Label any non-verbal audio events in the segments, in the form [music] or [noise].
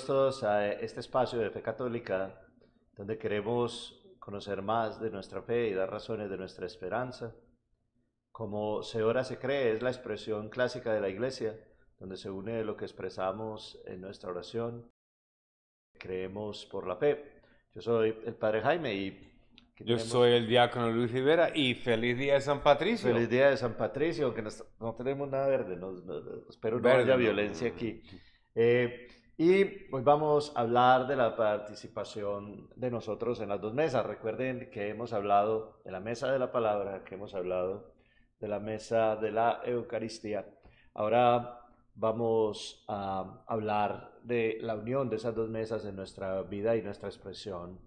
Bienvenidos todos a este espacio de Fe Católica, donde queremos conocer más de nuestra fe y dar razones de nuestra esperanza. Como se ora se cree es la expresión clásica de la Iglesia, donde se une lo que expresamos en nuestra oración. Creemos por la fe. Yo soy el Padre Jaime y yo soy el diácono Luis Rivera y feliz día de San Patricio. Feliz día de San Patricio, aunque no, tenemos nada verde, no, espero no haya violencia aquí. Eh, y hoy vamos a hablar de la participación de nosotros en las dos mesas. Recuerden que hemos hablado de la mesa de la palabra, que hemos hablado de la mesa de la Eucaristía. Ahora vamos a hablar de la unión de esas dos mesas en nuestra vida y nuestra expresión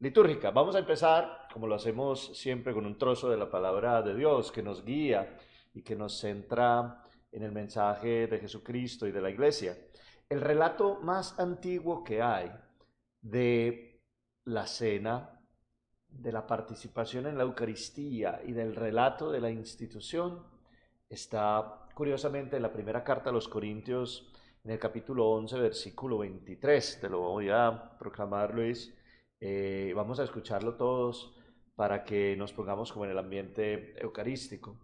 litúrgica. Vamos a empezar, como lo hacemos siempre, con un trozo de la palabra de Dios que nos guía y que nos centra en el mensaje de Jesucristo y de la iglesia. El relato más antiguo que hay de la cena, de la participación en la Eucaristía y del relato de la institución está curiosamente en la primera carta a los Corintios, en el capítulo 11, versículo 23. Te lo voy a proclamar, Luis. Eh, vamos a escucharlo todos para que nos pongamos como en el ambiente eucarístico.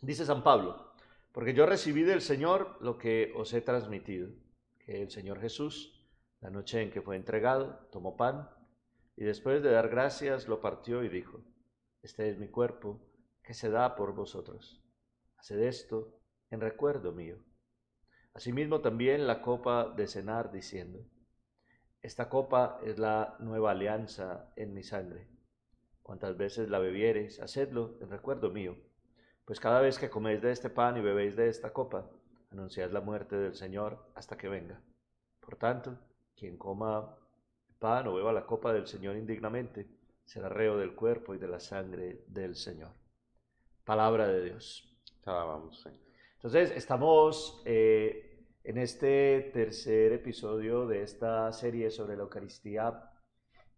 Dice San Pablo, porque yo recibí del Señor lo que os he transmitido, que el Señor Jesús, la noche en que fue entregado, tomó pan y después de dar gracias lo partió y dijo, este es mi cuerpo que se da por vosotros. Haced esto en recuerdo mío. Asimismo también la copa de cenar diciendo, esta copa es la nueva alianza en mi sangre. Cuantas veces la bebiereis, hacedlo en recuerdo mío. Pues cada vez que coméis de este pan y bebéis de esta copa, anunciad la muerte del Señor hasta que venga. Por tanto, quien coma pan o beba la copa del Señor indignamente, será reo del cuerpo y de la sangre del Señor. Palabra de Dios. Entonces, estamos eh, en este tercer episodio de esta serie sobre la Eucaristía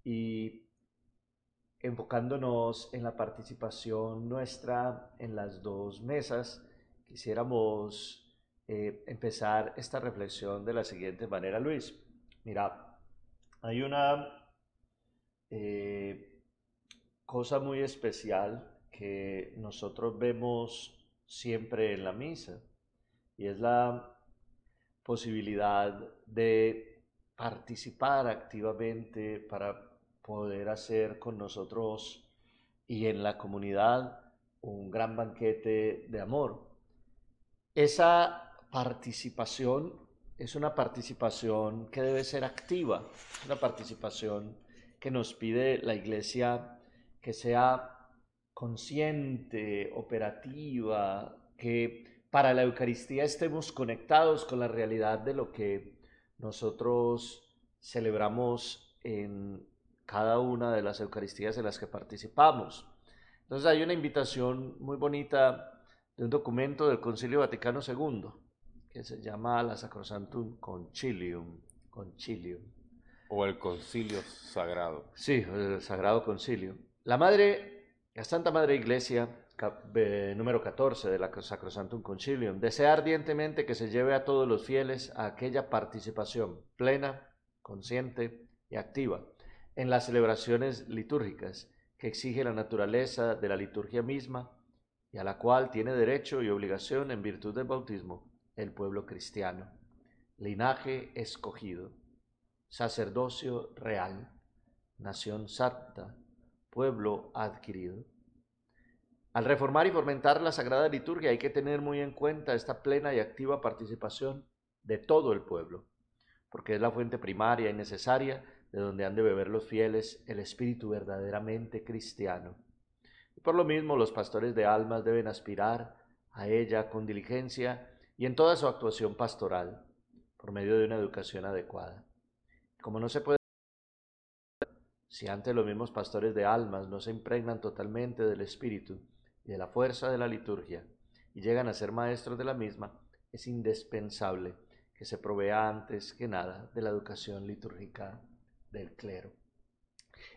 y enfocándonos en la participación nuestra en las dos mesas, quisiéramos eh, empezar esta reflexión de la siguiente manera, Luis. Mira, hay una eh, cosa muy especial que nosotros vemos siempre en la misa y es la posibilidad de participar activamente para poder hacer con nosotros y en la comunidad un gran banquete de amor. Esa participación es una participación que debe ser activa, una participación que nos pide la Iglesia que sea consciente, operativa, que para la Eucaristía estemos conectados con la realidad de lo que nosotros celebramos en cada una de las Eucaristías en las que participamos. Entonces hay una invitación muy bonita de un documento del Concilio Vaticano II que se llama la Sacrosantum Concilium. Concilium. O el Concilio Sagrado. Sí, el Sagrado Concilio. La Madre, la Santa Madre Iglesia, número 14 de la Sacrosantum Concilium, desea ardientemente que se lleve a todos los fieles a aquella participación plena, consciente y activa en las celebraciones litúrgicas que exige la naturaleza de la liturgia misma y a la cual tiene derecho y obligación en virtud del bautismo el pueblo cristiano, linaje escogido, sacerdocio real, nación santa, pueblo adquirido al reformar y fomentar la Sagrada Liturgia hay que tener muy en cuenta esta plena y activa participación de todo el pueblo, porque es la fuente primaria y necesaria de donde han de beber los fieles el espíritu verdaderamente cristiano. Y por lo mismo los pastores de almas deben aspirar a ella con diligencia y en toda su actuación pastoral, por medio de una educación adecuada. Como no se puede si antes los mismos pastores de almas no se impregnan totalmente del espíritu, y de la fuerza de la liturgia y llegan a ser maestros de la misma, es indispensable que se provea antes que nada de la educación litúrgica del clero.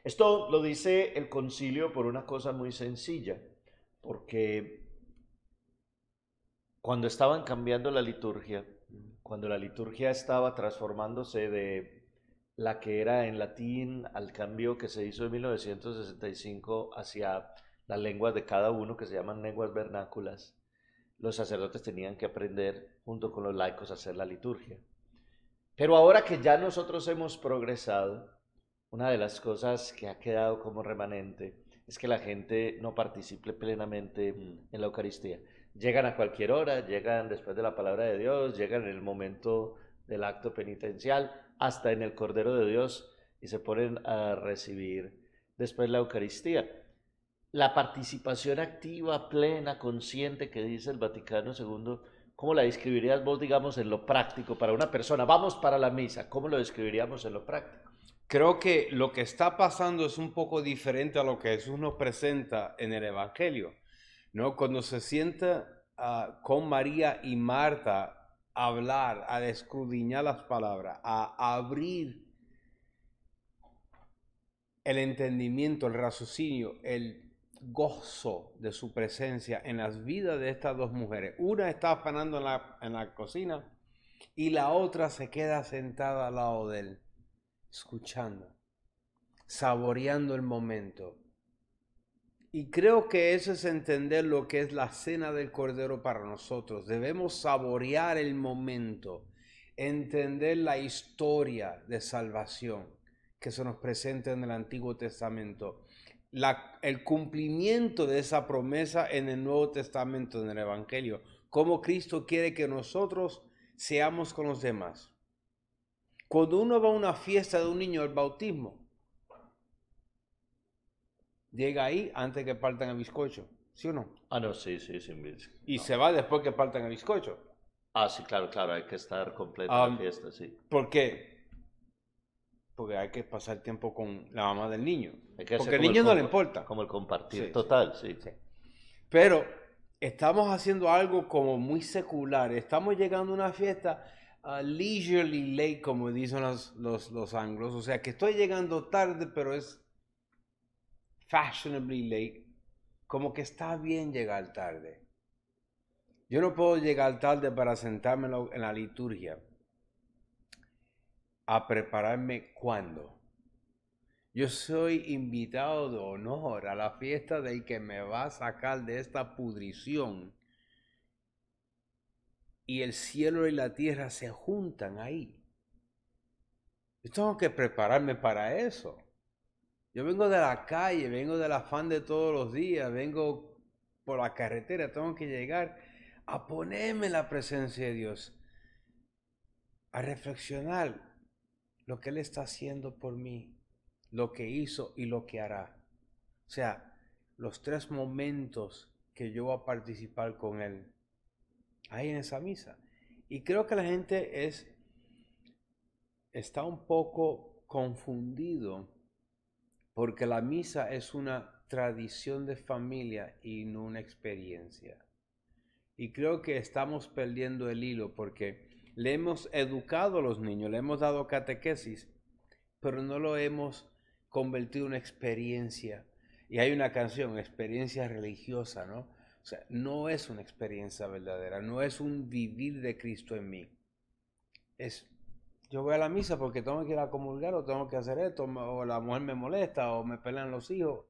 Esto lo dice el concilio por una cosa muy sencilla, porque cuando estaban cambiando la liturgia, cuando la liturgia estaba transformándose de la que era en latín al cambio que se hizo en 1965 hacia las lenguas de cada uno, que se llaman lenguas vernáculas, los sacerdotes tenían que aprender junto con los laicos a hacer la liturgia. Pero ahora que ya nosotros hemos progresado, una de las cosas que ha quedado como remanente es que la gente no participe plenamente mm. en la Eucaristía. Llegan a cualquier hora, llegan después de la palabra de Dios, llegan en el momento del acto penitencial, hasta en el Cordero de Dios y se ponen a recibir después la Eucaristía. La participación activa, plena, consciente que dice el Vaticano II, ¿cómo la describirías vos, digamos, en lo práctico para una persona? Vamos para la misa, ¿cómo lo describiríamos en lo práctico? Creo que lo que está pasando es un poco diferente a lo que Jesús nos presenta en el Evangelio. ¿No? Cuando se sienta ah, con María y Marta hablar, a escudriñar las palabras, a abrir el entendimiento, el raciocinio, el gozo de su presencia en las vidas de estas dos mujeres. Una está afanando en la, en la cocina y la otra se queda sentada al lado de él, escuchando, saboreando el momento. Y creo que eso es entender lo que es la cena del Cordero para nosotros. Debemos saborear el momento, entender la historia de salvación que se nos presenta en el Antiguo Testamento, el cumplimiento de esa promesa en el Nuevo Testamento, en el Evangelio, cómo Cristo quiere que nosotros seamos con los demás. Cuando uno va a una fiesta de un niño, el bautismo, llega ahí antes que partan el bizcocho, ¿sí o no? Ah, no, sí, sí, bizcocho. Y se va después que partan el bizcocho. Ah, sí, claro, claro, hay que estar completo la fiesta, sí. ¿Por qué? Porque hay que pasar tiempo con la mamá del niño. Porque al niño no le importa. Como el compartir total, sí. sí. Pero estamos haciendo algo como muy secular. Estamos llegando a una fiesta uh, leisurely late, como dicen los, los, los anglos. O sea, que estoy llegando tarde, pero es fashionably late, como que está bien llegar tarde. Yo no puedo llegar tarde para sentarme en la liturgia a prepararme cuando. Yo soy invitado de honor a la fiesta del que me va a sacar de esta pudrición. Y el cielo y la tierra se juntan ahí. Yo tengo que prepararme para eso. Yo vengo de la calle, vengo del afán de todos los días, vengo por la carretera, tengo que llegar a ponerme en la presencia de Dios, a reflexionar lo que Él está haciendo por mí, lo que hizo y lo que hará. O sea, los tres momentos que yo voy a participar con Él, ahí en esa misa. Y creo que la gente es, está un poco confundido porque la misa es una tradición de familia y no una experiencia. Y creo que estamos perdiendo el hilo porque le hemos educado a los niños, le hemos dado catequesis, pero no lo hemos convertido en una experiencia. Y hay una canción, experiencia religiosa, ¿no? O sea, no es una experiencia verdadera, no es un vivir de Cristo en mí. Es yo voy a la misa porque tengo que ir a comulgar o tengo que hacer esto, o la mujer me molesta o me pelean los hijos,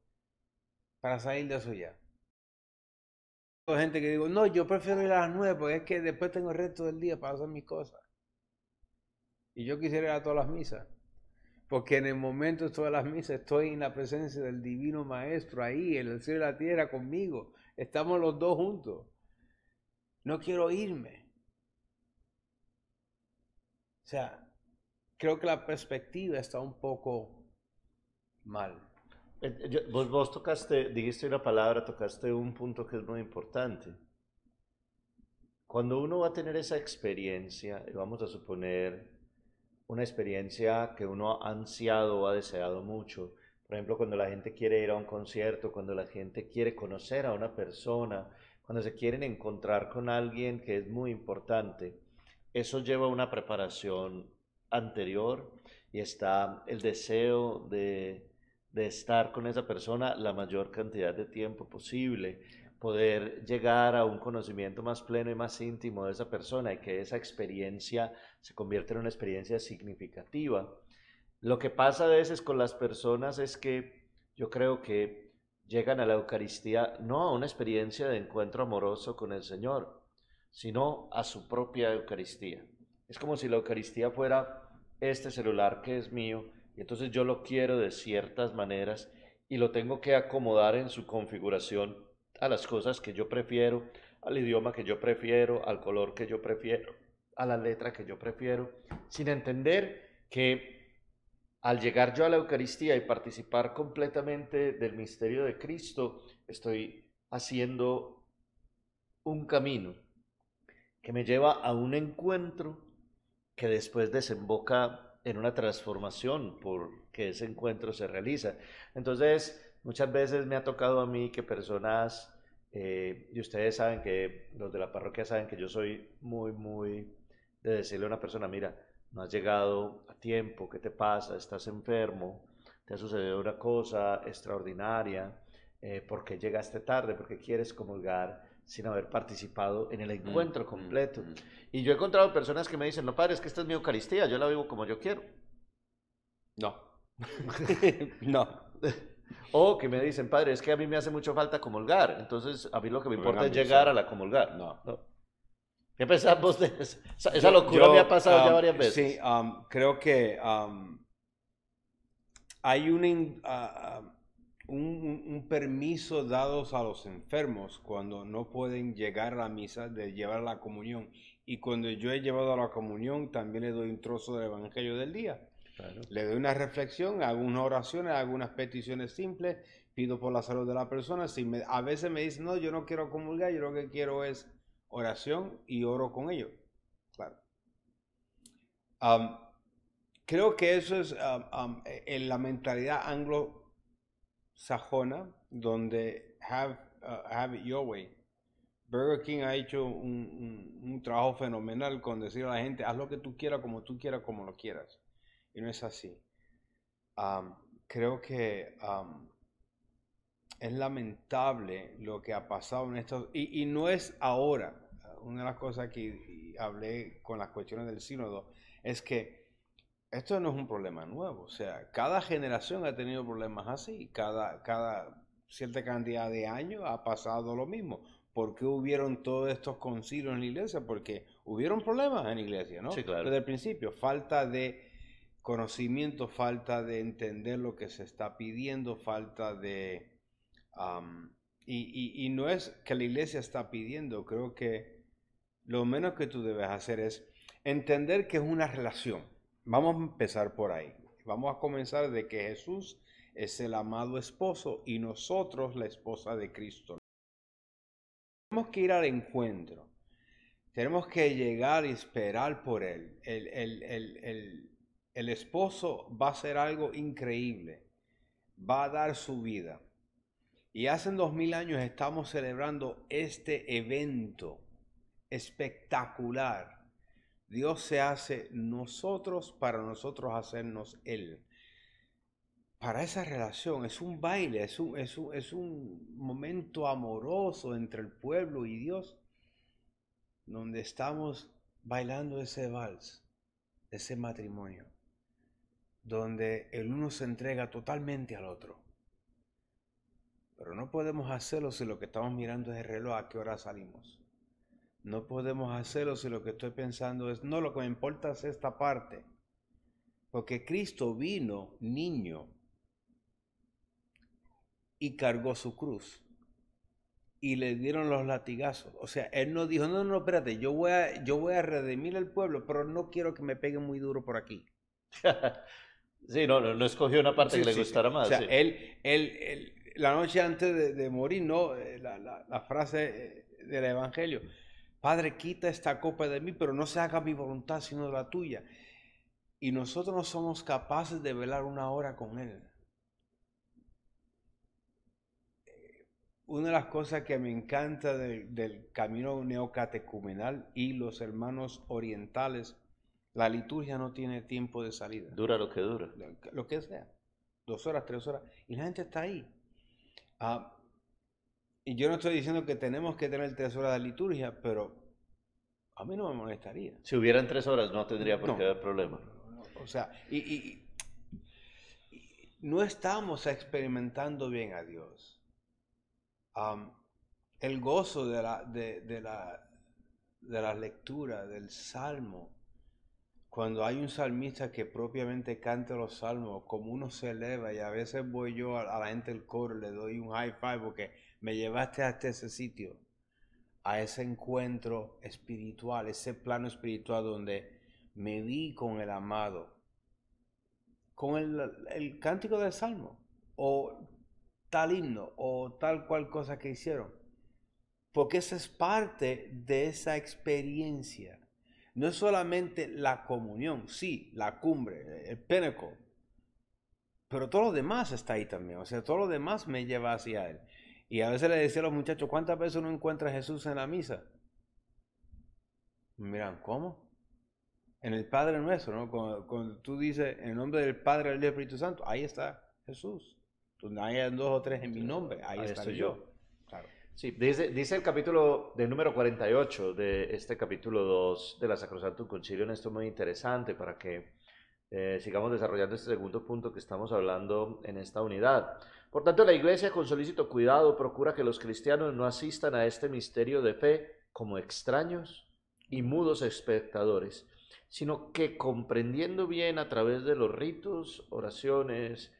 para salir de eso ya. Hay gente que digo, no, yo prefiero ir a las nueve porque es que después tengo el resto del día para hacer mis cosas. Y yo quisiera ir a todas las misas. Porque en el momento de todas las misas estoy en la presencia del Divino Maestro ahí, en el cielo y la tierra conmigo. Estamos los dos juntos. No quiero irme. O sea, creo que la perspectiva está un poco mal. Eh, vos, vos tocaste, dijiste una palabra, tocaste un punto que es muy importante. Cuando uno va a tener esa experiencia, vamos a suponer una experiencia que uno ha ansiado o ha deseado mucho, por ejemplo, cuando la gente quiere ir a un concierto, cuando la gente quiere conocer a una persona, cuando se quieren encontrar con alguien que es muy importante, eso lleva una preparación anterior y está el deseo de, estar con esa persona la mayor cantidad de tiempo posible, poder llegar a un conocimiento más pleno y más íntimo de esa persona y que esa experiencia se convierta en una experiencia significativa. Lo que pasa a veces con las personas es que yo creo que llegan a la Eucaristía no a una experiencia de encuentro amoroso con el Señor, sino a su propia Eucaristía. Es como si la Eucaristía fuera este celular que es mío y entonces yo lo quiero de ciertas maneras y lo tengo que acomodar en su configuración a las cosas que yo prefiero, al idioma que yo prefiero, al color que yo prefiero, a la letra que yo prefiero, sin entender que al llegar yo a la Eucaristía y participar completamente del misterio de Cristo, estoy haciendo un camino que me lleva a un encuentro que después desemboca en una transformación porque ese encuentro se realiza. Entonces, muchas veces me ha tocado a mí que personas, eh, y ustedes saben que los de la parroquia saben que yo soy muy, muy de decirle a una persona, mira, no has llegado a tiempo, ¿qué te pasa? ¿Estás enfermo? ¿Te ha sucedido una cosa extraordinaria? Eh, ¿Por qué llegaste tarde? ¿Por qué quieres comulgar sin haber participado en el mm, encuentro mm, completo? Mm. Y yo he encontrado personas que me dicen, no, padre, es que esta es mi Eucaristía, yo la vivo como yo quiero. No. [laughs] no. O que me dicen, padre, es que a mí me hace mucho falta comulgar, entonces a mí lo que me importa es llegar a la comulgar. No. no. ¿Qué pensamos de eso? Esa, locura me ha pasado ya um, varias veces. Sí, um, creo que um, hay uh, un, un, permiso dado a los enfermos cuando no pueden llegar a la misa de llevar la comunión. Y cuando yo he llevado a la comunión, también le doy un trozo del Evangelio del día. Le doy una reflexión, hago unas oraciones, algunas peticiones simples, pido por la salud de la persona. Si me, a veces me dicen, no, yo no quiero comulgar, yo lo que quiero es oración y oro con ellos. Claro. creo que eso es en la mentalidad anglo-sajona, donde have, uh, have it your way. Burger King ha hecho un, trabajo fenomenal con decir a la gente, haz lo que tú quieras, como tú quieras, como lo quieras. Y no es así. creo que es lamentable lo que ha pasado en estos, y, no es ahora, una de las cosas que hablé con las cuestiones del sínodo, es que esto no es un problema nuevo, o sea, cada generación ha tenido problemas así, cada, cada cierta cantidad de años ha pasado lo mismo. ¿Por qué hubieron todos estos concilios en la iglesia? Porque hubieron problemas en la iglesia, ¿no? Sí, claro. Desde el principio, falta de conocimiento, falta de entender lo que se está pidiendo, falta de y, no es que la iglesia está pidiendo, creo que lo menos que tú debes hacer es entender que es una relación. Vamos a empezar por ahí. Vamos a comenzar de que Jesús es el amado esposo y nosotros la esposa de Cristo. Tenemos que ir al encuentro. Tenemos que llegar y esperar por Él. El, esposo va a hacer algo increíble. Va a dar su vida. Y hace dos mil años estamos celebrando este evento espectacular. Dios se hace nosotros para nosotros hacernos Él. Para esa relación es un baile, es un, es un, es un momento amoroso entre el pueblo y Dios, donde estamos bailando ese vals, ese matrimonio, donde el uno se entrega totalmente al otro pero no podemos hacerlo si lo que estamos mirando es el reloj, a qué hora salimos. No podemos hacerlo si lo que estoy pensando es, no, lo que me importa es esta parte. Porque Cristo vino niño y cargó su cruz. Y le dieron los latigazos. O sea, él no dijo, no, no, espérate, yo voy a, yo voy a redimir al pueblo, pero no quiero que me peguen muy duro por aquí. [laughs] sí, no, no, escogió una parte que le gustara más. O sea, él, él, él, la noche antes de, morir, ¿no? Eh, la, frase eh, del Evangelio. Padre, quita esta copa de mí, pero no se haga mi voluntad, sino la tuya. Y nosotros no somos capaces de velar una hora con Él. Una de las cosas que me encanta del camino neocatecumenal y los hermanos orientales, la liturgia no tiene tiempo de salida. Dura lo que dura. Lo que sea. Dos horas, tres horas. Y la gente está ahí. Ah, y yo no estoy diciendo que tenemos que tener tres horas de liturgia, pero a mí no me molestaría. Si hubieran tres horas no tendría por qué haber problema. O sea, y, no estamos experimentando bien a Dios. el gozo de la, de, la, de la lectura del salmo, cuando hay un salmista que propiamente canta los salmos, como uno se eleva, y a veces voy yo a, la gente del coro, le doy un high five porque me llevaste hasta ese sitio, a ese encuentro espiritual, ese plano espiritual donde me vi con el amado, con el, cántico del salmo, o tal himno, o tal cual cosa que hicieron. Porque esa es parte de esa experiencia. No es solamente la comunión, sí, la cumbre, el pinnacle, pero todo lo demás está ahí también. O sea, todo lo demás me lleva hacia Él. Y a veces le decía a los muchachos, ¿cuántas veces uno encuentra a Jesús en la misa? Miran, ¿cómo? en el Padre nuestro, ¿no? Cuando, tú dices en el nombre del Padre, del Espíritu Santo, ahí está Jesús. Donde hay dos o tres en mi nombre, ahí, está estoy yo. Claro. Sí, dice, dice el capítulo de número 48 de este capítulo 2 de la Sacrosanto Concilio, en esto muy interesante para que eh, sigamos desarrollando este segundo punto que estamos hablando en esta unidad. Por tanto, la Iglesia con solícito cuidado procura que los cristianos no asistan a este misterio de fe como extraños y mudos espectadores, sino que comprendiendo bien a través de los ritos, oraciones,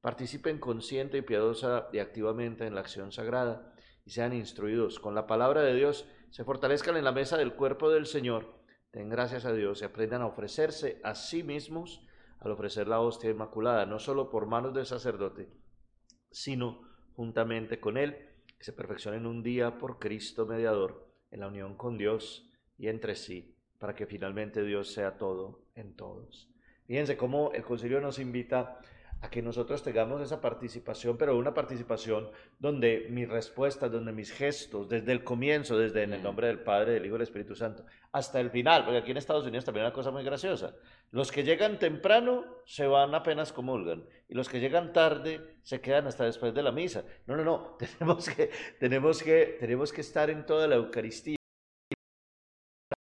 participen consciente y piadosa y activamente en la acción sagrada y sean instruidos con la palabra de Dios, se fortalezcan en la mesa del cuerpo del Señor, den gracias a Dios y aprendan a ofrecerse a sí mismos al ofrecer la hostia inmaculada, no solo por manos del sacerdote, sino juntamente con él, que se perfeccionen un día por Cristo mediador en la unión con Dios y entre sí para que finalmente Dios sea todo en todos. Fíjense cómo el concilio nos invita a que nosotros tengamos esa participación, pero una participación donde mis respuestas, donde mis gestos, desde el comienzo, desde en el nombre del Padre, del Hijo y del Espíritu Santo, hasta el final, porque aquí en Estados Unidos también hay una cosa muy graciosa. Los que llegan temprano se van apenas comulgan, y los que llegan tarde se quedan hasta después de la misa. No, no, no, [laughs] tenemos que, tenemos que, tenemos que estar en toda la Eucaristía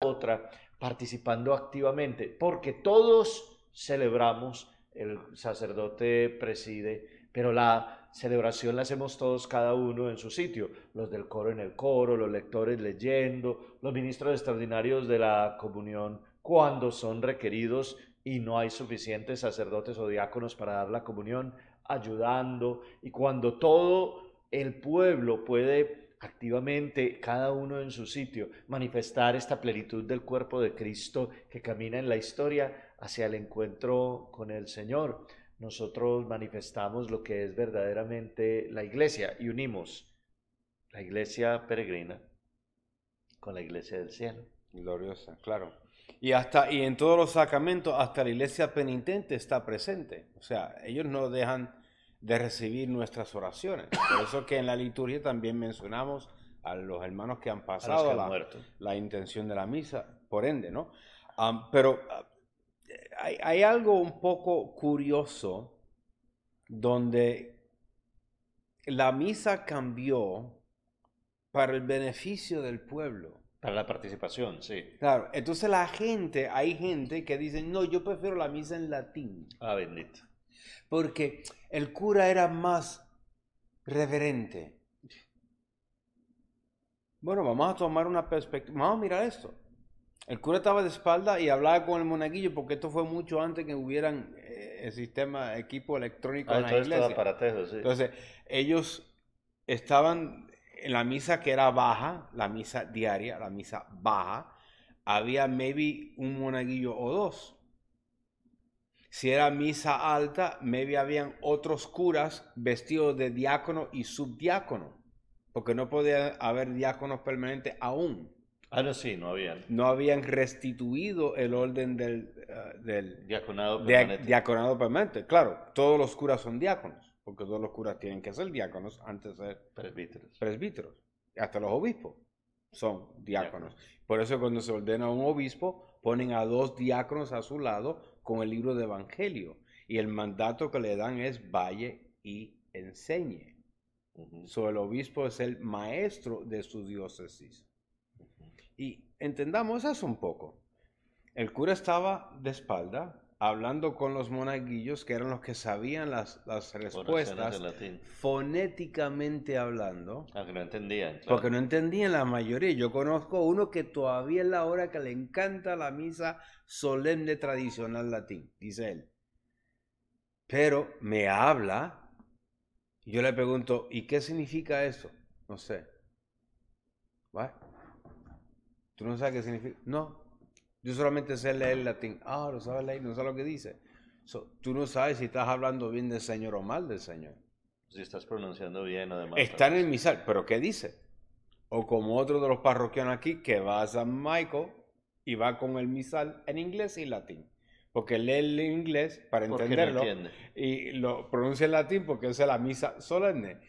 otra participando activamente, porque todos celebramos, el sacerdote preside, pero la celebración la hacemos todos cada uno en su sitio, los del coro en el coro, los lectores leyendo, los ministros extraordinarios de la comunión cuando son requeridos y no hay suficientes sacerdotes o diáconos para dar la comunión, ayudando, y cuando todo el pueblo puede activamente, cada uno en su sitio, manifestar esta plenitud del cuerpo de Cristo que camina en la historia hacia el encuentro con el Señor. Nosotros manifestamos lo que es verdaderamente la iglesia y unimos la iglesia peregrina con la iglesia del cielo. Gloriosa, claro. Y hasta y en todos los sacramentos hasta la iglesia penitente está presente. O sea, ellos no dejan de recibir nuestras oraciones. Por eso que en la liturgia también mencionamos a los hermanos que han pasado la, intención de la misa, por ende, ¿no? pero ah, hay, hay, algo un poco curioso donde la misa cambió para el beneficio del pueblo. Para la participación, sí. Claro, entonces la gente, hay gente que dice, no, yo prefiero la misa en latín. Ah, bendito porque el cura era más reverente. Bueno, vamos a tomar una perspectiva, vamos a mirar esto. El cura estaba de espalda y hablaba con el monaguillo porque esto fue mucho antes que hubieran eh, el sistema, equipo electrónico en la iglesia. sí. Entonces, ellos estaban en la misa que era baja, la misa diaria, la misa baja, había maybe un monaguillo o dos. Si era misa alta, maybe habían otros curas vestidos de diácono y subdiácono, porque no podía haber diáconos permanentes aún. Ah, no, sí, no habían. No habían restituido el orden del, eh, del diaconado permanente. diaconado permanente. Claro, todos los curas son diáconos, porque todos los curas tienen que ser diáconos antes de ser presbíteros. presbíteros. Hasta los obispos son diáconos. Por eso cuando se ordena un obispo, ponen a dos diáconos a su lado con el libro de Evangelio. Y el mandato que le dan es vaya y enseñe. el obispo es el maestro de su diócesis. Y entendamos eso un poco. El cura estaba de espalda hablando con los monaguillos, que eran los que sabían las, las respuestas, fonéticamente hablando. Aunque no entendían. Porque no entendían la mayoría. Yo conozco uno que todavía es la hora que le encanta la misa solemne tradicional latín, dice él. Pero me habla, yo le pregunto, ¿y qué significa eso? No sé. ¿Va? ¿Tú no sabes qué significa? No, yo solamente sé leer latín. Ah, lo sabes leer, no sabes lo que dice. tú no sabes si estás hablando bien del Señor o mal del Señor. Si estás pronunciando bien, además. Está en el misal, pero ¿qué dice? O como otro de los parroquianos aquí que va a San Michael y va con el misal en inglés y latín. Porque lee el inglés para entenderlo y lo pronuncia en latín porque es la misa solemne.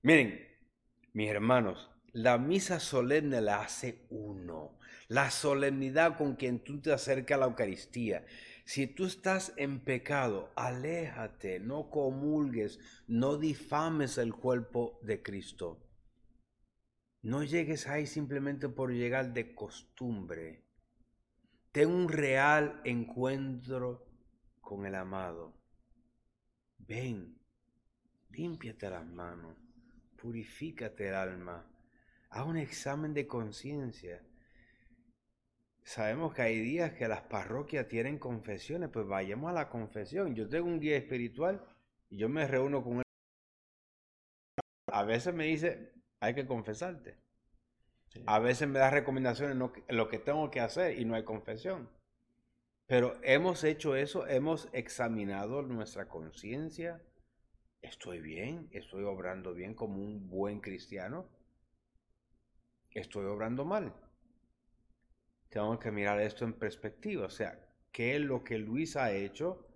Miren, mis hermanos, la misa solemne la hace uno la solemnidad con quien tú te acercas a la Eucaristía. Si tú estás en pecado, aléjate, no comulgues, no difames el cuerpo de Cristo. No llegues ahí simplemente por llegar de costumbre. Ten un real encuentro con el amado. Ven, límpiate las manos, purifícate el alma, haz un examen de conciencia Sabemos que hay días que las parroquias tienen confesiones, pues vayamos a la confesión. Yo tengo un guía espiritual y yo me reúno con él. A veces me dice, hay que confesarte. A veces me da recomendaciones en lo que tengo que hacer y no hay confesión. Pero hemos hecho eso, hemos examinado nuestra conciencia. ¿Estoy bien? ¿Estoy obrando bien como un buen cristiano? ¿Estoy obrando mal? tenemos que mirar esto en perspectiva. O sea, ¿qué es lo que Luis ha hecho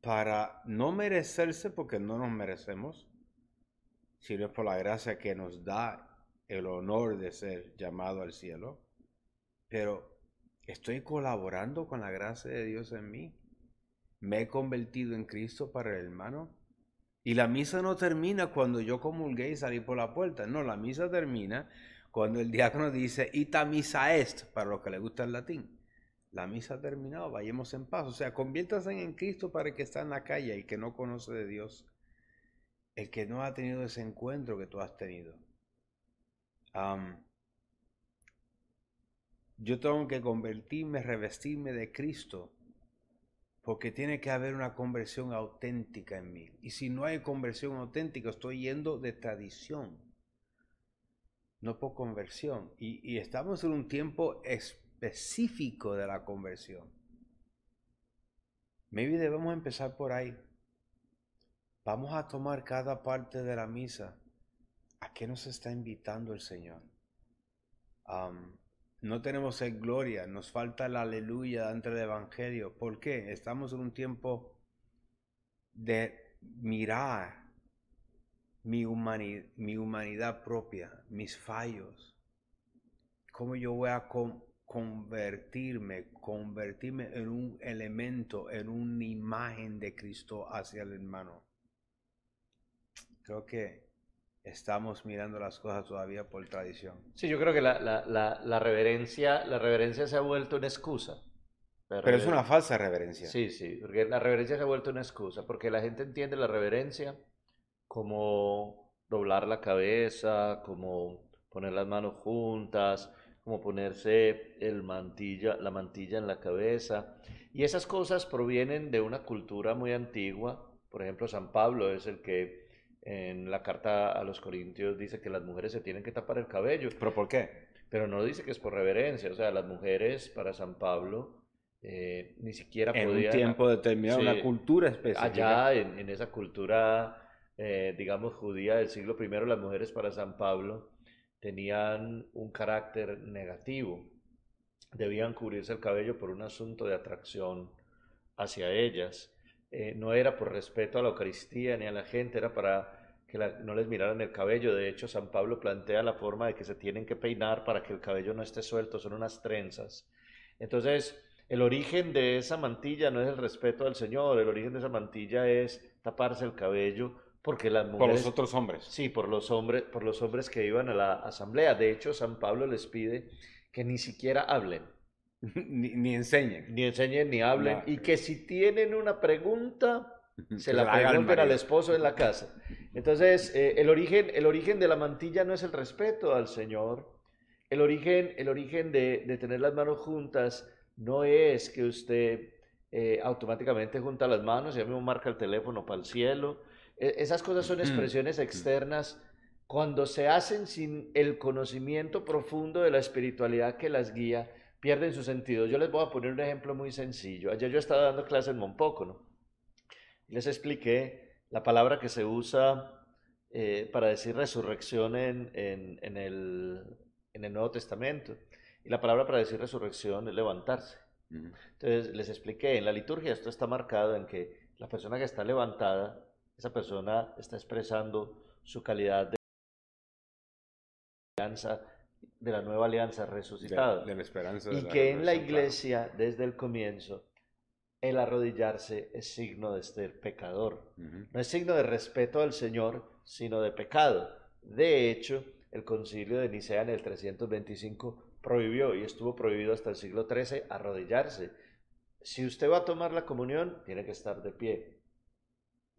para no merecerse, porque no nos merecemos, sino por la gracia que nos da el honor de ser llamado al cielo? Pero estoy colaborando con la gracia de Dios en mí. Me he convertido en Cristo para el hermano. Y la misa no termina cuando yo comulgué y salí por la puerta. No, la misa termina cuando el diácono dice, ita misa est, para los que les gusta el latín, la misa ha terminado, vayamos en paz. O sea, conviértase en Cristo para el que está en la calle y que no conoce de Dios, el que no ha tenido ese encuentro que tú has tenido. yo tengo que convertirme, revestirme de Cristo, porque tiene que haber una conversión auténtica en mí. Y si no hay conversión auténtica, estoy yendo de tradición no por conversión. Y, estamos en un tiempo específico de la conversión. Maybe debemos empezar por ahí. Vamos a tomar cada parte de la misa. ¿A qué nos está invitando el Señor? no tenemos el gloria, nos falta la aleluya dentro del Evangelio. ¿Por qué? Estamos en un tiempo de mirar mi, mi humanidad propia, mis fallos. ¿Cómo yo voy a convertirme, convertirme en un elemento, en una imagen de Cristo hacia el hermano? Creo que estamos mirando las cosas todavía por tradición. Sí, yo creo que la, la, la, reverencia, la reverencia se ha vuelto una excusa. Pero es una falsa reverencia. Sí, sí, porque la reverencia se ha vuelto una excusa, porque la gente entiende la reverencia como doblar la cabeza, como poner las manos juntas, como ponerse el mantilla, la mantilla en la cabeza. Y esas cosas provienen de una cultura muy antigua. Por ejemplo, San Pablo es el que en la carta a los Corintios dice que las mujeres se tienen que tapar el cabello. ¿Pero por qué? Pero no dice que es por reverencia. O sea, las mujeres para San Pablo eh, ni siquiera en podían... En un tiempo determinado, una cultura específica. Allá, en, en esa cultura eh, digamos, judía del siglo I, las mujeres para San Pablo tenían un carácter negativo. Debían cubrirse el cabello por un asunto de atracción hacia ellas. Eh, no era por respeto a la Eucaristía ni a la gente, era para que no les miraran el cabello. De hecho, San Pablo plantea la forma de que se tienen que peinar para que el cabello no esté suelto, son unas trenzas. Entonces, el origen de esa mantilla no es el respeto al Señor, el origen de esa mantilla es taparse el cabello porque las mujeres, por los otros hombres. Sí, por los hombres, por los hombres que iban a la asamblea. De hecho, San Pablo les pide que ni siquiera hablen. [laughs] ni, enseñen. Ni enseñen ni hablen. y que si tienen una pregunta, se la pregunten al esposo en la casa. Entonces, eh, el, origen, el origen de la mantilla no es el respeto al Señor. El origen, el origen de, tener las manos juntas no es que usted eh, automáticamente junta las manos y a mí me marca el teléfono para el cielo. E, esas cosas son expresiones externas cuando se hacen sin el conocimiento profundo de la espiritualidad que las guía, pierden su sentido. Yo les voy a poner un ejemplo muy sencillo. Ayer yo estaba dando clase en Monpoco, ¿no? les expliqué la palabra que se usa eh, para decir resurrección en, en, el, en, el, Nuevo Testamento. Y la palabra para decir resurrección es levantarse. Entonces les expliqué, en la liturgia esto está marcado en que la persona que está levantada, esa persona está expresando su calidad de alianza, de la nueva alianza resucitada. De, la esperanza. y que en la iglesia, desde el comienzo, el arrodillarse es signo de ser pecador. No es signo de respeto al Señor, sino de pecado. De hecho, el concilio de Nicea en el 325 prohibió, y estuvo prohibido hasta el siglo XIII, arrodillarse. Si usted va a tomar la comunión, tiene que estar de pie.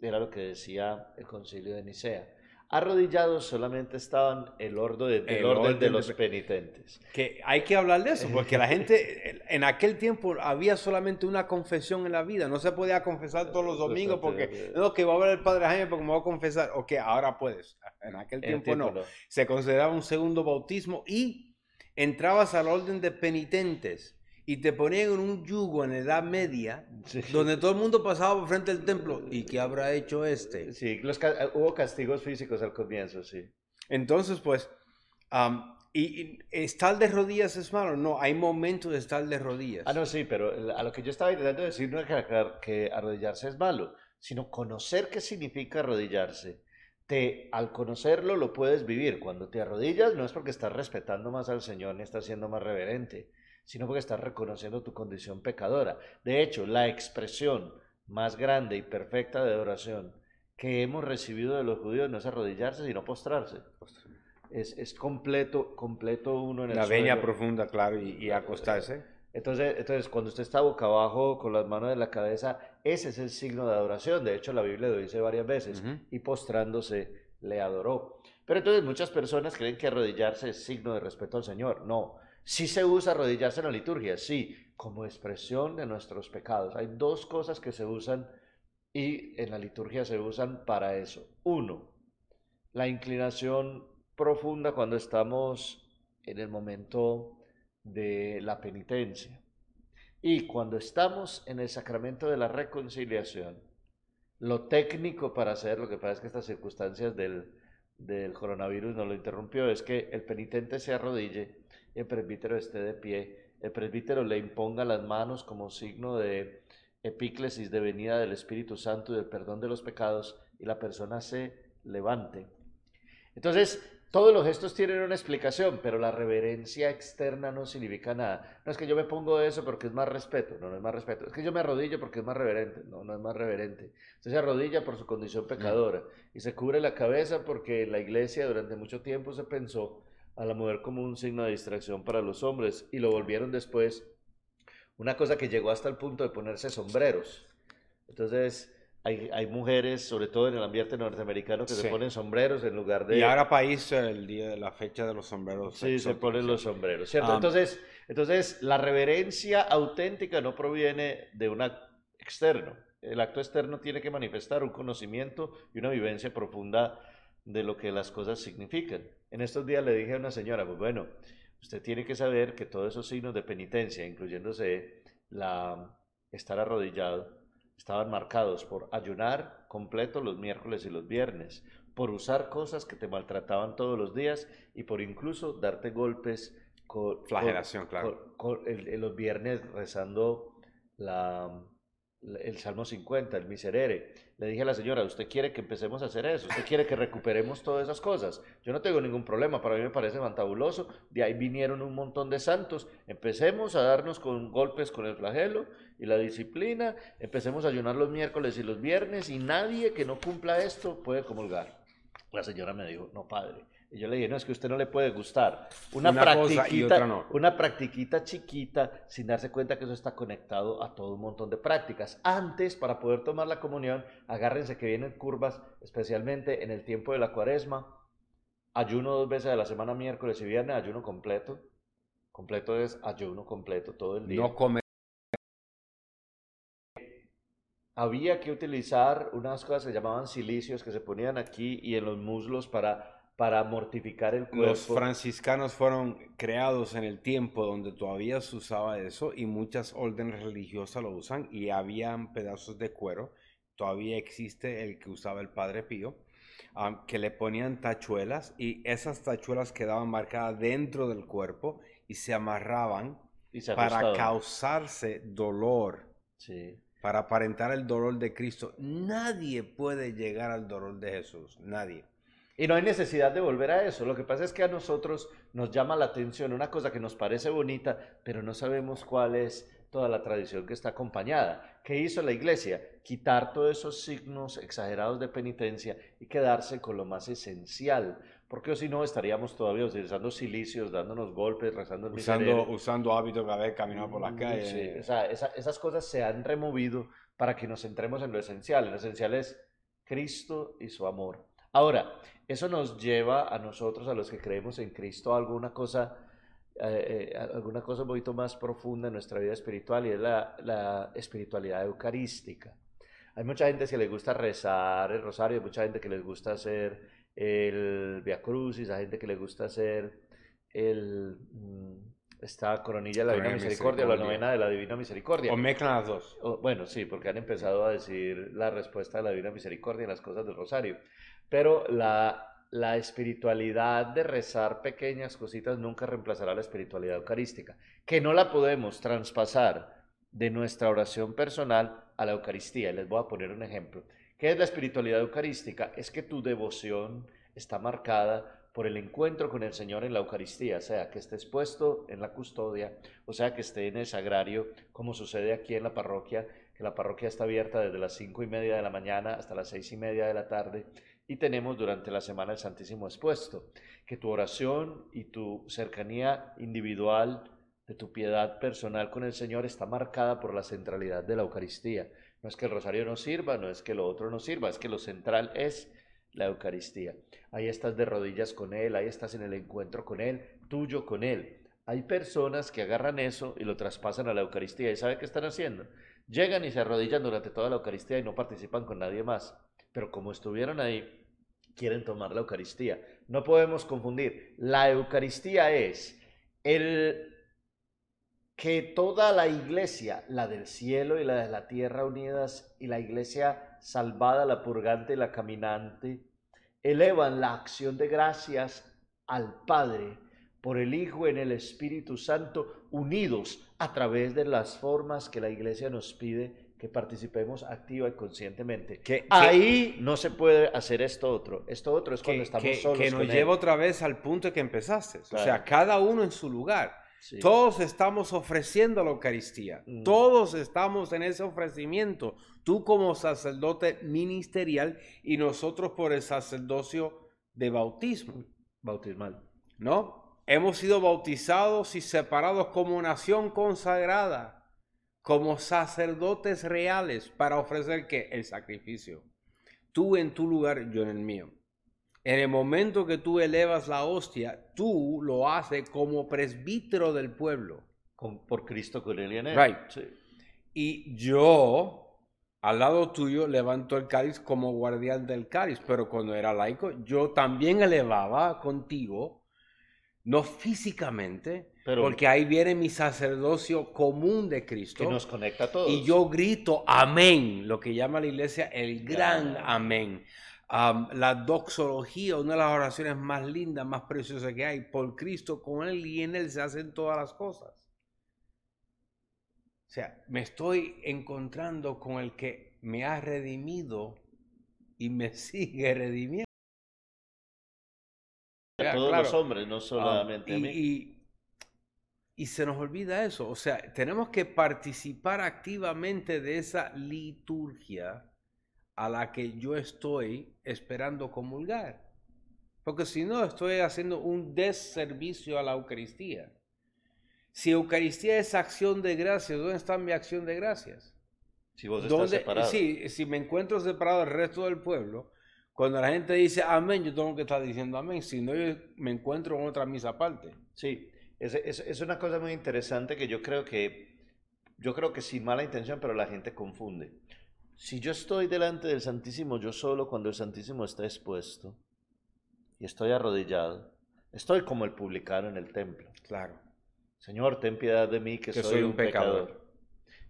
Era lo que decía el concilio de Nicea. Arrodillados solamente estaban el, orden, el, orden, de los penitentes. Que hay que hablar de eso, [laughs] porque la gente, en aquel tiempo había solamente una confesión en la vida, no se podía confesar todos los domingos porque, no, que va a ver el Padre Jaime porque me va a confesar, ok, ahora puedes. En aquel tiempo, no. Se consideraba un segundo bautismo y entrabas al orden de penitentes y te ponían en un yugo en la Edad Media, donde todo el mundo pasaba por frente del templo. ¿Y qué habrá hecho este? Sí, hubo castigos físicos al comienzo, sí. Entonces, pues, y, estar de rodillas es malo. No, hay momentos de estar de rodillas. Ah, no, sí, pero a lo que yo estaba intentando decir no es que, arrodillarse es malo, sino conocer qué significa arrodillarse. Te, al conocerlo lo puedes vivir. Cuando te arrodillas no es porque estás respetando más al Señor ni estás siendo más reverente sino porque estás reconociendo tu condición pecadora. De hecho, la expresión más grande y perfecta de adoración que hemos recibido de los judíos no es arrodillarse, sino postrarse. Es, es completo, completo uno en el La veña profunda, claro, y, acostarse. Entonces, entonces, cuando usted está boca abajo con las manos en la cabeza, ese es el signo de adoración. De hecho, la Biblia lo dice varias veces. Y postrándose, le adoró. Pero entonces muchas personas creen que arrodillarse es signo de respeto al Señor. No, Sí se usa arrodillarse en la liturgia, sí, como expresión de nuestros pecados. Hay dos cosas que se usan y en la liturgia se usan para eso. Uno, la inclinación profunda cuando estamos en el momento de la penitencia. Y cuando estamos en el sacramento de la reconciliación, lo técnico para hacer, lo que pasa es que estas circunstancias del, del coronavirus nos lo interrumpió, es que el penitente se arrodille el presbítero esté de pie, el presbítero le imponga las manos como signo de epíclesis de venida del Espíritu Santo y del perdón de los pecados y la persona se levante. Entonces, todos los gestos tienen una explicación, pero la reverencia externa no significa nada. No es que yo me pongo eso porque es más respeto, no, no es más respeto. Es que yo me arrodillo porque es más reverente, no, no es más reverente. Usted se arrodilla por su condición pecadora y se cubre la cabeza porque la iglesia durante mucho tiempo se pensó a la mujer como un signo de distracción para los hombres y lo volvieron después una cosa que llegó hasta el punto de ponerse sombreros. Entonces, hay, hay mujeres, sobre todo en el ambiente norteamericano, que se ponen sombreros en lugar de... Y ahora país, el día de la fecha de los sombreros. Sí, se ponen los sombreros, ¿cierto? Ah. entonces, entonces, la reverencia auténtica no proviene de un acto externo. El acto externo tiene que manifestar un conocimiento y una vivencia profunda de lo que las cosas significan. En estos días le dije a una señora, pues bueno, usted tiene que saber que todos esos signos de penitencia, incluyéndose la estar arrodillado, estaban marcados por ayunar completo los miércoles y los viernes, por usar cosas que te maltrataban todos los días y por incluso darte golpes con flagelación, claro. en los viernes rezando la el Salmo 50, el miserere. Le dije a la señora, ¿usted quiere que empecemos a hacer eso? ¿Usted quiere que recuperemos todas esas cosas? Yo no tengo ningún problema, para mí me parece fantabuloso. De ahí vinieron un montón de santos. Empecemos a darnos con golpes con el flagelo y la disciplina. Empecemos a ayunar los miércoles y los viernes y nadie que no cumpla esto puede comulgar. La señora me dijo, no padre, Y yo le dije, no, es que a usted no le puede gustar. Una, practiquita, una practiquita chiquita sin darse cuenta que eso está conectado a todo un montón de prácticas. Antes, para poder tomar la comunión, agárrense que vienen curvas, especialmente en el tiempo de la cuaresma. Ayuno dos veces a la semana, miércoles y viernes, ayuno completo. Completo es ayuno completo todo el día. No comer. Había que utilizar unas cosas que se llamaban silicios que se ponían aquí y en los muslos para para mortificar el cuerpo. Los franciscanos fueron creados en el tiempo donde todavía se usaba eso y muchas órdenes religiosas lo usan y habían pedazos de cuero. Todavía existe el que usaba el Padre Pío, que le ponían tachuelas y esas tachuelas quedaban marcadas dentro del cuerpo y se amarraban para causarse dolor. Para aparentar el dolor de Cristo. Nadie puede llegar al dolor de Jesús. Nadie. Y no hay necesidad de volver a eso. Lo que pasa es que a nosotros nos llama la atención una cosa que nos parece bonita, pero no sabemos cuál es toda la tradición que está acompañada. ¿Qué hizo la iglesia? Quitar todos esos signos exagerados de penitencia y quedarse con lo más esencial. Porque si no, estaríamos todavía utilizando silicios, dándonos golpes, rezando el usando, usando hábitos cada vez caminando por las calles. Sí, o sea, esas cosas se han removido para que nos centremos en lo esencial. Lo esencial es Cristo y su amor. Ahora, eso nos lleva a nosotros, a los que creemos en Cristo, a alguna cosa, eh, eh, alguna cosa un poquito más profunda en nuestra vida espiritual y es la, espiritualidad eucarística. Hay mucha gente que le gusta rezar el rosario, hay mucha gente que les gusta hacer el Via Crucis, hay gente que le gusta hacer el, mm, esta coronilla de la Divina Misericordia, la novena de la Divina Misericordia. O mezclan las dos. bueno, sí, porque han empezado a decir la respuesta de la Divina Misericordia en las cosas del rosario. Pero la, espiritualidad de rezar pequeñas cositas nunca reemplazará la espiritualidad eucarística, que no la podemos traspasar de nuestra oración personal a la Eucaristía. Les voy a poner un ejemplo. ¿Qué es la espiritualidad eucarística? Es que tu devoción está marcada por el encuentro con el Señor en la Eucaristía, sea que estés puesto en la custodia, o sea que esté en el sagrario, como sucede aquí en la parroquia, que la parroquia está abierta desde las cinco y media de la mañana hasta las seis y media de la tarde, y tenemos durante la semana el Santísimo expuesto. Que tu oración y tu cercanía individual de tu piedad personal con el Señor está marcada por la centralidad de la Eucaristía. No es que el rosario no sirva, no es que lo otro no sirva, es que lo central es la Eucaristía. Ahí estás de rodillas con Él, ahí estás en el encuentro con Él, tuyo con Él. Hay personas que agarran eso y lo traspasan a la Eucaristía. ¿Y sabe qué están haciendo? Llegan y se arrodillan durante toda la Eucaristía y no participan con nadie más. Pero como estuvieron ahí, quieren tomar la Eucaristía. No podemos confundir. La Eucaristía es el que toda la iglesia, la del cielo y la de la tierra unidas, y la iglesia salvada, la purgante y la caminante, elevan la acción de gracias al Padre por el Hijo en el Espíritu Santo, unidos a través de las formas que la iglesia nos pide que participemos activa y conscientemente. Que, Ahí no se puede hacer esto otro. Esto otro es cuando estamos solos. Que nos lleva otra vez al punto que empezaste. O sea, cada uno en su lugar. Todos estamos ofreciendo la Eucaristía. Mm. Todos estamos en ese ofrecimiento. Tú como sacerdote ministerial y nosotros por el sacerdocio de bautismo. Bautismal. ¿No? Hemos sido bautizados y separados como nación consagrada como sacerdotes reales para ofrecer que el sacrificio. Tú en tu lugar, yo en el mío. En el momento que tú elevas la hostia, tú lo haces como presbítero del pueblo. Con, por Cristo con él y yo, al lado tuyo, levanto el cáliz como guardián del cáliz, pero cuando era laico, yo también elevaba contigo, no físicamente, porque ahí viene mi sacerdocio común de Cristo. Que nos conecta a todos. Y yo grito amén, lo que llama la iglesia el gran amén. la doxología, una de las oraciones más lindas, más preciosas que hay, por Cristo, con Él y en Él se hacen todas las cosas. O sea, me estoy encontrando con el que me ha redimido y me [laughs] sigue redimiendo. Los hombres, no solamente a mí. Y se nos olvida eso. O sea, tenemos que participar activamente de esa liturgia a la que yo estoy esperando comulgar. Porque si no, estoy haciendo un deservicio a la Eucaristía. Si Eucaristía es acción de gracias, ¿dónde está mi acción de gracias? Si vos estás separado. Sí, si me encuentro separado del resto del pueblo, cuando la gente dice amén, yo tengo que estar diciendo amén, si no, yo me encuentro en otra misa aparte. Sí, es, es, es una cosa muy interesante que yo creo que, yo creo que sin mala intención, pero la gente confunde. Si yo estoy delante del Santísimo yo solo cuando el Santísimo está expuesto y estoy arrodillado, estoy como el publicano en el templo. Claro. Señor, ten piedad de mí que, soy, un pecador.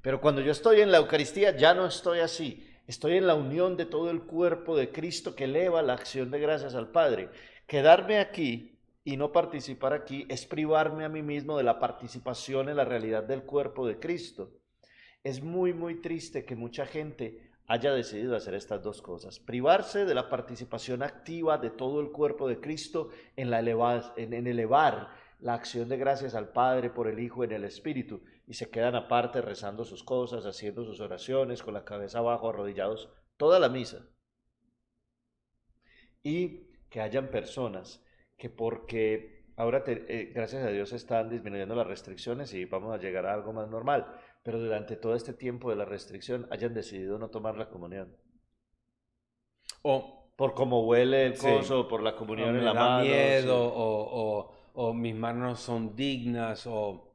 Pero cuando yo estoy en la Eucaristía ya no estoy así. Estoy en la unión de todo el cuerpo de Cristo que eleva la acción de gracias al Padre. Quedarme aquí y no participar aquí es privarme a mí mismo de la participación en la realidad del cuerpo de Cristo. Es muy, muy triste que mucha gente haya decidido hacer estas dos cosas. Privarse de la participación activa de todo el cuerpo de Cristo en, la en, en elevar la acción de gracias al Padre por el Hijo en el Espíritu y se quedan aparte rezando sus cosas, haciendo sus oraciones, con la cabeza abajo, arrodillados, toda la misa. Y que hayan personas que porque ahora, eh, gracias a Dios, están disminuyendo las restricciones y vamos a llegar a algo más normal, pero durante todo este tiempo de la restricción hayan decidido no tomar la comunión. O por cómo huele el coso, por la comunión en la mano. miedo, o, o, o mis manos son dignas, o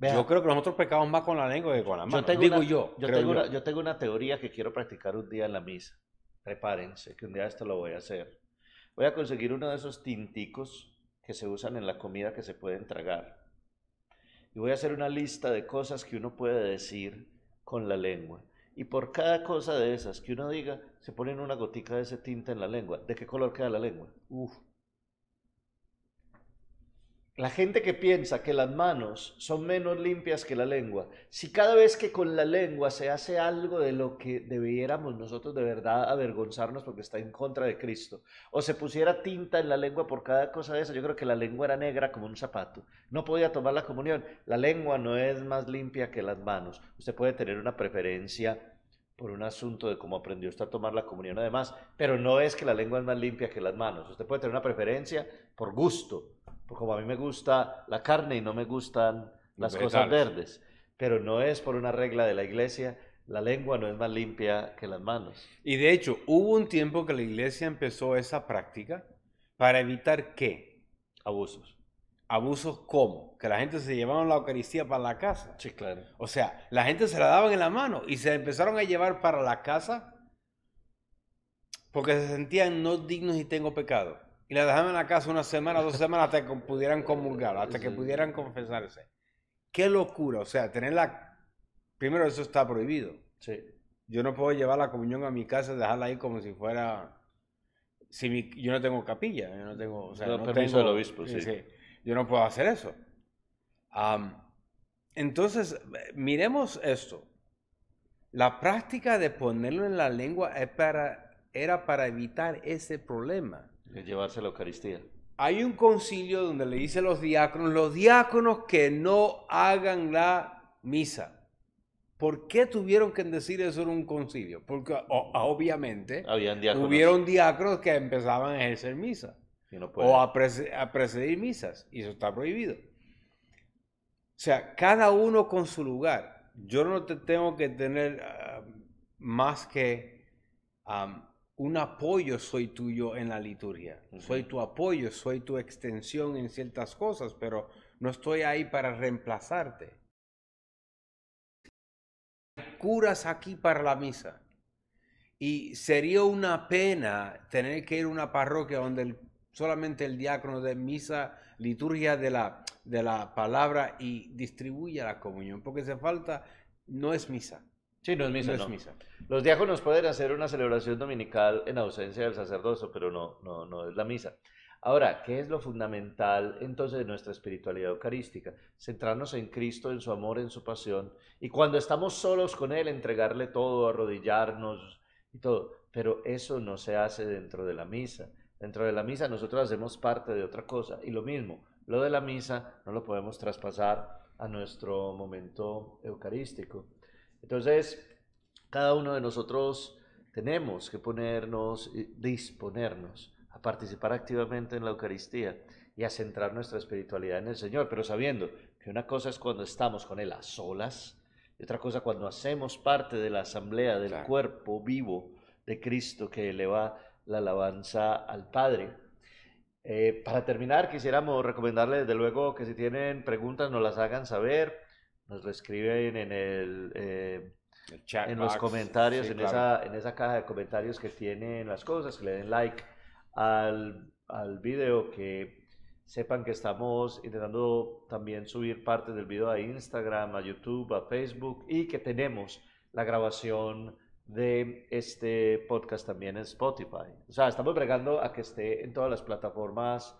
yo creo que nosotros pecamos más con la lengua que con la mano. Yo tengo Digo una, yo. Yo tengo, Una, yo tengo una teoría que quiero practicar un día en la misa. Prepárense, que un día esto lo voy a hacer. Voy a conseguir uno de esos tinticos que se usan en la comida que se pueden tragar. Y voy a hacer una lista de cosas que uno puede decir con la lengua. Y por cada cosa de esas que uno diga, se ponen una gotica de ese tinta en la lengua. ¿De qué color queda la lengua? Uf, la gente que piensa que las manos son menos limpias que la lengua, si cada vez que con la lengua se hace algo de lo que debiéramos nosotros de verdad avergonzarnos porque está en contra de Cristo, o se pusiera tinta en la lengua por cada cosa de eso, yo creo que la lengua era negra como un zapato, no podía tomar la comunión. La lengua no es más limpia que las manos. Usted puede tener una preferencia por un asunto de cómo aprendió usted a tomar la comunión además, pero no es que la lengua es más limpia que las manos. Usted puede tener una preferencia por gusto porque como a mí me gusta la carne y no me gustan las cosas verdes, pero no es por una regla de la iglesia, la lengua no es más limpia que las manos. Y de hecho, hubo un tiempo que la iglesia empezó esa práctica para evitar qué? Abusos. ¿Abusos cómo? Que la gente se llevaba la Eucaristía para la casa. Sí, claro. O sea, la gente se la daban en la mano y se empezaron a llevar para la casa porque se sentían no dignos y tengo pecado y la dejaban en la casa una semana, dos [laughs] semanas hasta que pudieran comulgar, hasta que pudieran confesarse. Qué locura, o sea, tenerla... Primero, eso está prohibido. Sí. Yo no puedo llevar la comunión a mi casa y dejarla ahí como si fuera... Si yo no tengo capilla, yo no tengo... O sea, no, permiso del obispo, sí. Yo no puedo hacer eso. entonces, miremos esto. La práctica de ponerlo en la lengua es para, era para evitar ese problema llevarse la Eucaristía. Hay un concilio donde le dice a los diáconos, los diáconos que no hagan la misa. ¿Por qué tuvieron que decir eso en un concilio? Porque obviamente Habían diáconos. hubieron diáconos que empezaban a ejercer misa o a, presidir misas y eso está prohibido. O sea, cada uno con su lugar. Yo no te tengo que tener ah, más que un apoyo soy tuyo en la liturgia. Soy tu apoyo, soy tu extensión en ciertas cosas, pero no estoy ahí para reemplazarte. Curas aquí para la misa. Y sería una pena tener que ir a una parroquia donde solamente el diácono de misa, liturgia de la, de la palabra y distribuya la comunión, porque se falta, no es misa. Sí, no es misa. misa. Los diáconos pueden hacer una celebración dominical en ausencia del sacerdocio, pero no, no, no es la misa. Ahora, ¿qué es lo fundamental entonces de nuestra espiritualidad eucarística? Centrarnos en Cristo, en su amor, en su pasión, y cuando estamos solos con Él, entregarle todo, arrodillarnos y todo. Pero eso no se hace dentro de la misa. Dentro de la misa nosotros hacemos parte de otra cosa, y lo mismo, lo de la misa no lo podemos traspasar a nuestro momento eucarístico. Entonces, cada uno de nosotros tenemos que ponernos, disponernos a participar activamente en la Eucaristía y a centrar nuestra espiritualidad en el Señor, pero sabiendo que una cosa es cuando estamos con Él a solas y otra cosa cuando hacemos parte de la asamblea del cuerpo vivo de Cristo que eleva la alabanza al Padre. Eh, para terminar, quisiéramos recomendarles desde luego que si tienen preguntas nos las hagan saber, nos lo escriben en el... Eh, en los comentarios, en, esa, en esa caja de comentarios que tienen las cosas, que le den like al, al video, que sepan que estamos intentando también subir parte del video a Instagram, a YouTube, a Facebook y que tenemos la grabación de este podcast también en Spotify. O sea, estamos bregando a que esté en todas las plataformas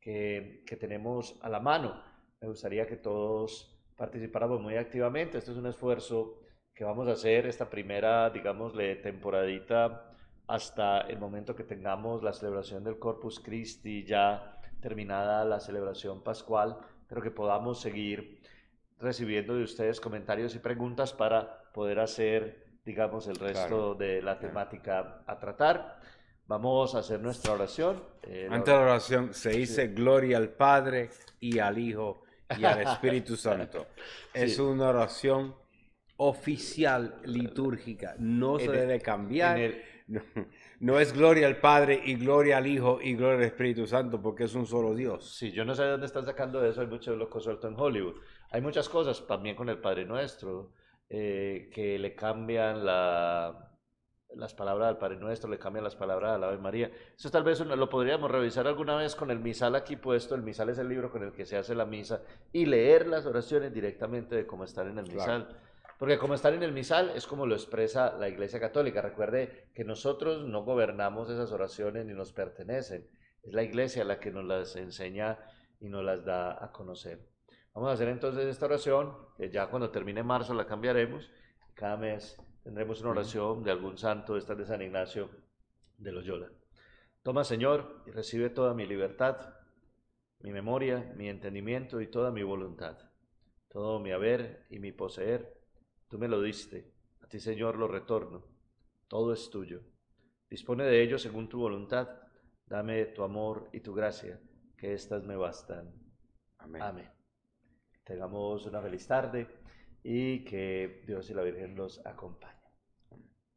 que, que tenemos a la mano. Me gustaría que todos participáramos muy activamente. Esto es un esfuerzo que vamos a hacer esta primera, digámosle, temporadita hasta el momento que tengamos la celebración del Corpus Christi, ya terminada la celebración pascual, pero que podamos seguir recibiendo de ustedes comentarios y preguntas para poder hacer, digamos, el resto de la temática a tratar. Vamos a hacer nuestra oración. Eh, Antes de la oración se dice gloria al Padre y al Hijo y al Espíritu [laughs] Santo. Es una oración oficial litúrgica, no se debe cambiar. No, es gloria al Padre y gloria al Hijo y gloria al Espíritu Santo porque es un solo Dios. Sí, yo no sé de dónde están sacando eso, hay mucho loco suelto en Hollywood. Hay muchas cosas también con el Padre Nuestro eh, que le cambian la, las palabras al Padre Nuestro, le cambian las palabras a la Ave María. Eso tal vez lo podríamos revisar alguna vez con el misal aquí puesto. El misal es el libro con el que se hace la misa y leer las oraciones directamente de cómo están en el misal. Porque como están en el misal es como lo expresa la Iglesia Católica. Recuerde que nosotros no gobernamos esas oraciones ni nos pertenecen. Es la Iglesia la que nos las enseña y nos las da a conocer. Vamos a hacer entonces esta oración, que ya cuando termine marzo la cambiaremos. Cada mes tendremos una oración de algún santo, esta de San Ignacio de Loyola. Toma, Señor, y recibe toda mi libertad, mi memoria, mi entendimiento y toda mi voluntad, todo mi haber y mi poseer Tú me lo diste, a ti Señor lo retorno, todo es tuyo. Dispone de ello según tu voluntad, dame tu amor y tu gracia, que éstas me bastan. Amén. Amén. Tengamos una feliz tarde y que Dios y la Virgen los acompañe.